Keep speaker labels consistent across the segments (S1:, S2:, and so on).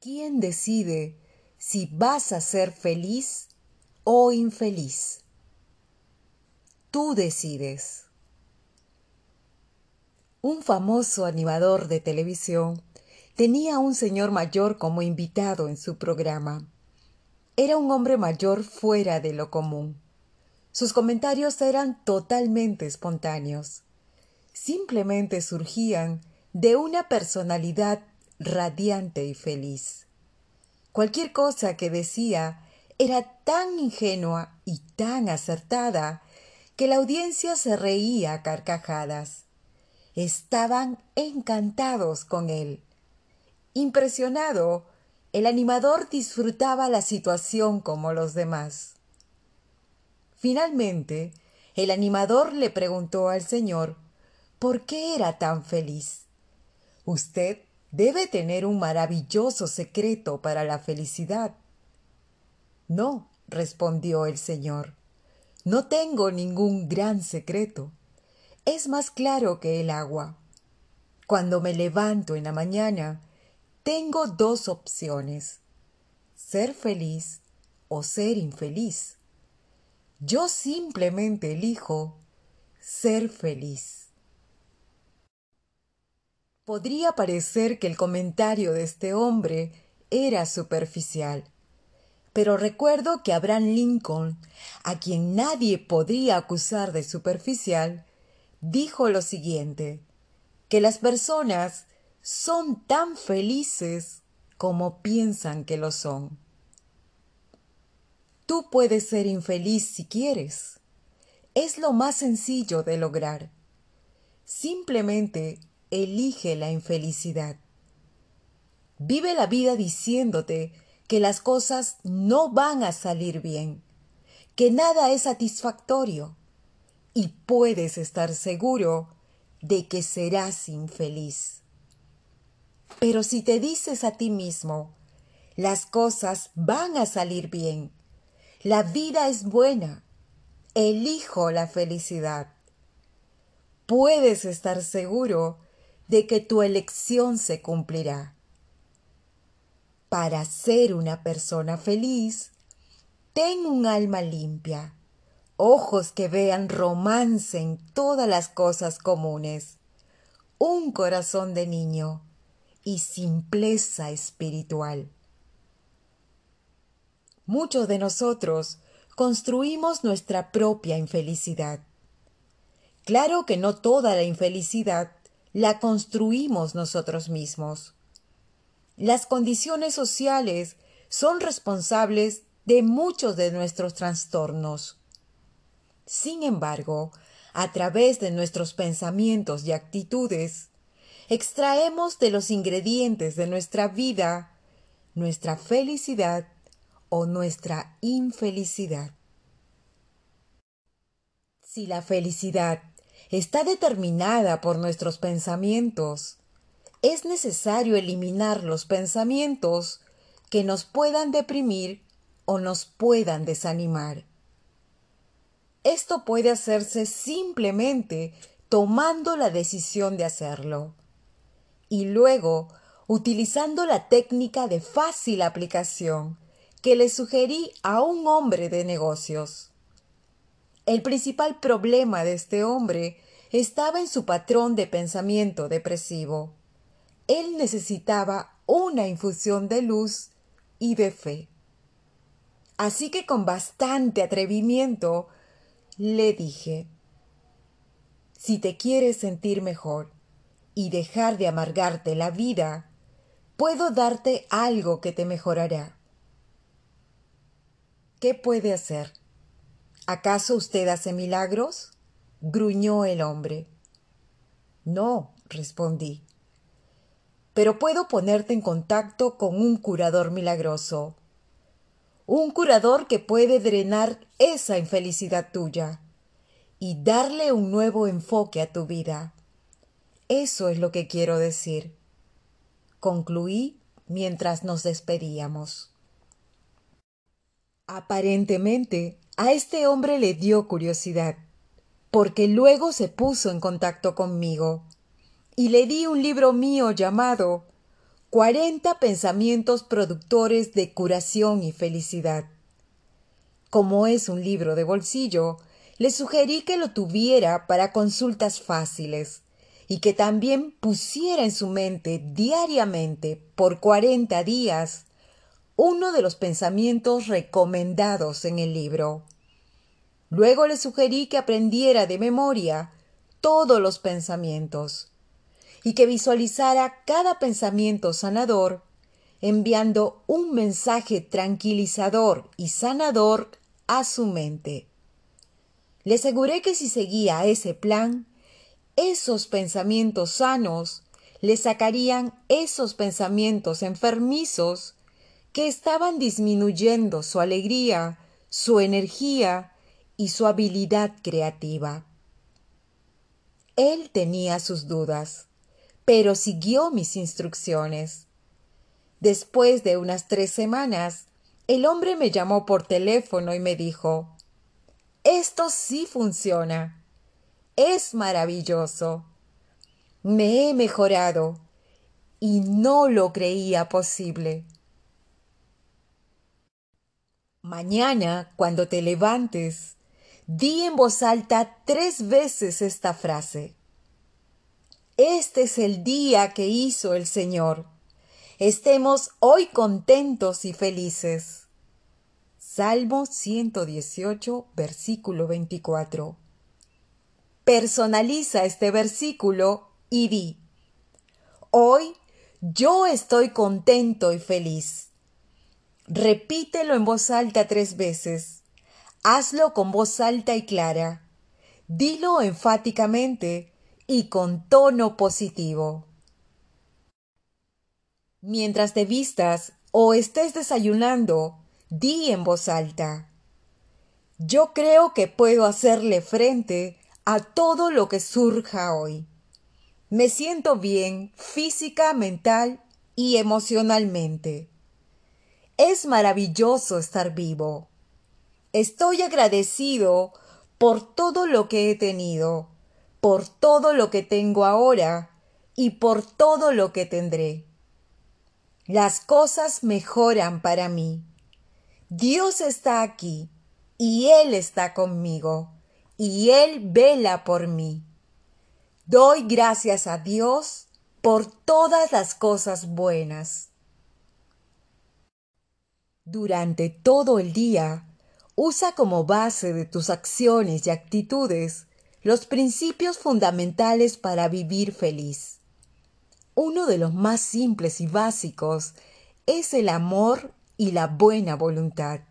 S1: ¿Quién decide si vas a ser feliz o infeliz? Tú decides. Un famoso animador de televisión tenía a un señor mayor como invitado en su programa. Era un hombre mayor fuera de lo común. Sus comentarios eran totalmente espontáneos. Simplemente surgían de una personalidad radiante y feliz. Cualquier cosa que decía era tan ingenua y tan acertada que la audiencia se reía a carcajadas. Estaban encantados con él. Impresionado, el animador disfrutaba la situación como los demás. Finalmente, el animador le preguntó al señor por qué era tan feliz. Usted debe tener un maravilloso secreto para la felicidad. No, respondió el señor, no tengo ningún gran secreto. Es más claro que el agua. Cuando me levanto en la mañana, tengo dos opciones, ser feliz o ser infeliz. Yo simplemente elijo ser feliz. Podría parecer que el comentario de este hombre era superficial, pero recuerdo que Abraham Lincoln, a quien nadie podría acusar de superficial, dijo lo siguiente, que las personas son tan felices como piensan que lo son. Tú puedes ser infeliz si quieres. Es lo más sencillo de lograr. Simplemente elige la infelicidad. Vive la vida diciéndote que las cosas no van a salir bien, que nada es satisfactorio y puedes estar seguro de que serás infeliz. Pero si te dices a ti mismo, las cosas van a salir bien, la vida es buena, elijo la felicidad, puedes estar seguro de que tu elección se cumplirá. Para ser una persona feliz, ten un alma limpia, ojos que vean romance en todas las cosas comunes, un corazón de niño y simpleza espiritual. Muchos de nosotros construimos nuestra propia infelicidad. Claro que no toda la infelicidad la construimos nosotros mismos. Las condiciones sociales son responsables de muchos de nuestros trastornos. Sin embargo, a través de nuestros pensamientos y actitudes, extraemos de los ingredientes de nuestra vida nuestra felicidad o nuestra infelicidad. Si la felicidad está determinada por nuestros pensamientos. Es necesario eliminar los pensamientos que nos puedan deprimir o nos puedan desanimar. Esto puede hacerse simplemente tomando la decisión de hacerlo y luego utilizando la técnica de fácil aplicación que le sugerí a un hombre de negocios. El principal problema de este hombre estaba en su patrón de pensamiento depresivo. Él necesitaba una infusión de luz y de fe. Así que con bastante atrevimiento le dije, si te quieres sentir mejor y dejar de amargarte la vida, puedo darte algo que te mejorará. ¿Qué puede hacer? ¿Acaso usted hace milagros? gruñó el hombre. No, respondí. Pero puedo ponerte en contacto con un curador milagroso. Un curador que puede drenar esa infelicidad tuya y darle un nuevo enfoque a tu vida. Eso es lo que quiero decir. Concluí mientras nos despedíamos. Aparentemente a este hombre le dio curiosidad, porque luego se puso en contacto conmigo y le di un libro mío llamado 40 pensamientos productores de curación y felicidad. Como es un libro de bolsillo, le sugerí que lo tuviera para consultas fáciles y que también pusiera en su mente diariamente por 40 días uno de los pensamientos recomendados en el libro. Luego le sugerí que aprendiera de memoria todos los pensamientos y que visualizara cada pensamiento sanador enviando un mensaje tranquilizador y sanador a su mente. Le aseguré que si seguía ese plan, esos pensamientos sanos le sacarían esos pensamientos enfermizos que estaban disminuyendo su alegría, su energía y su habilidad creativa. Él tenía sus dudas pero siguió mis instrucciones. Después de unas tres semanas, el hombre me llamó por teléfono y me dijo Esto sí funciona. Es maravilloso. Me he mejorado y no lo creía posible. Mañana, cuando te levantes, di en voz alta tres veces esta frase. Este es el día que hizo el Señor. Estemos hoy contentos y felices. Salmo 118, versículo 24. Personaliza este versículo y di, Hoy yo estoy contento y feliz. Repítelo en voz alta tres veces. Hazlo con voz alta y clara. Dilo enfáticamente y con tono positivo. Mientras te vistas o estés desayunando, di en voz alta. Yo creo que puedo hacerle frente a todo lo que surja hoy. Me siento bien física, mental y emocionalmente. Es maravilloso estar vivo. Estoy agradecido por todo lo que he tenido por todo lo que tengo ahora y por todo lo que tendré. Las cosas mejoran para mí. Dios está aquí y Él está conmigo y Él vela por mí. Doy gracias a Dios por todas las cosas buenas. Durante todo el día, usa como base de tus acciones y actitudes los principios fundamentales para vivir feliz. Uno de los más simples y básicos es el amor y la buena voluntad.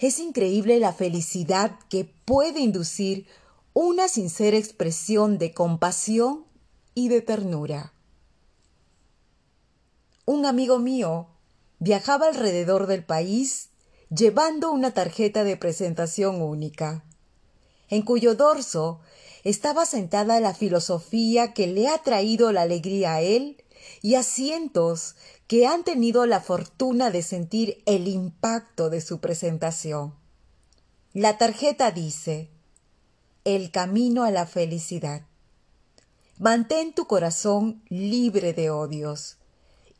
S1: Es increíble la felicidad que puede inducir una sincera expresión de compasión y de ternura. Un amigo mío viajaba alrededor del país llevando una tarjeta de presentación única en cuyo dorso estaba sentada la filosofía que le ha traído la alegría a él y a cientos que han tenido la fortuna de sentir el impacto de su presentación. La tarjeta dice El camino a la felicidad. Mantén tu corazón libre de odios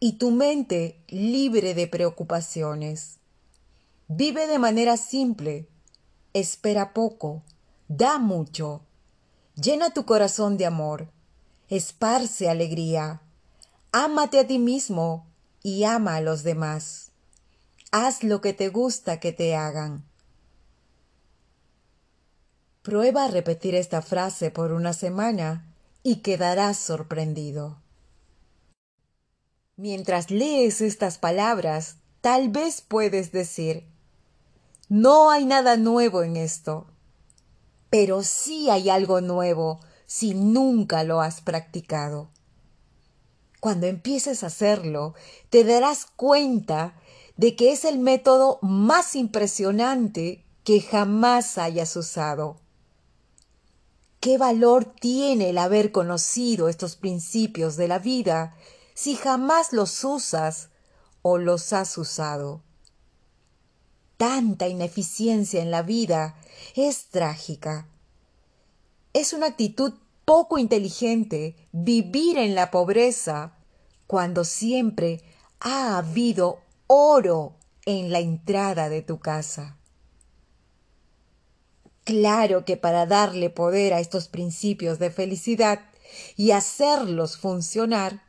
S1: y tu mente libre de preocupaciones. Vive de manera simple, espera poco, da mucho. Llena tu corazón de amor, esparce alegría, ámate a ti mismo y ama a los demás. Haz lo que te gusta que te hagan. Prueba a repetir esta frase por una semana y quedarás sorprendido. Mientras lees estas palabras, tal vez puedes decir, no hay nada nuevo en esto pero sí hay algo nuevo si nunca lo has practicado. Cuando empieces a hacerlo, te darás cuenta de que es el método más impresionante que jamás hayas usado. ¿Qué valor tiene el haber conocido estos principios de la vida si jamás los usas o los has usado? Tanta ineficiencia en la vida es trágica. Es una actitud poco inteligente vivir en la pobreza cuando siempre ha habido oro en la entrada de tu casa. Claro que para darle poder a estos principios de felicidad y hacerlos funcionar,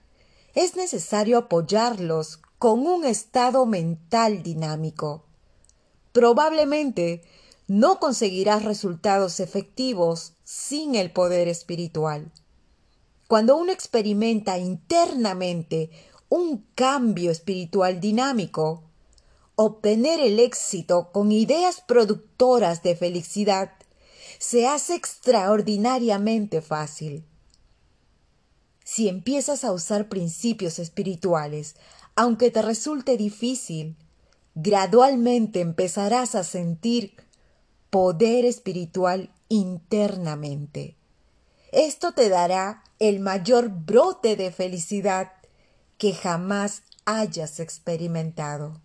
S1: es necesario apoyarlos con un estado mental dinámico. Probablemente no conseguirás resultados efectivos sin el poder espiritual. Cuando uno experimenta internamente un cambio espiritual dinámico, obtener el éxito con ideas productoras de felicidad se hace extraordinariamente fácil. Si empiezas a usar principios espirituales, aunque te resulte difícil, gradualmente empezarás a sentir poder espiritual internamente. Esto te dará el mayor brote de felicidad que jamás hayas experimentado.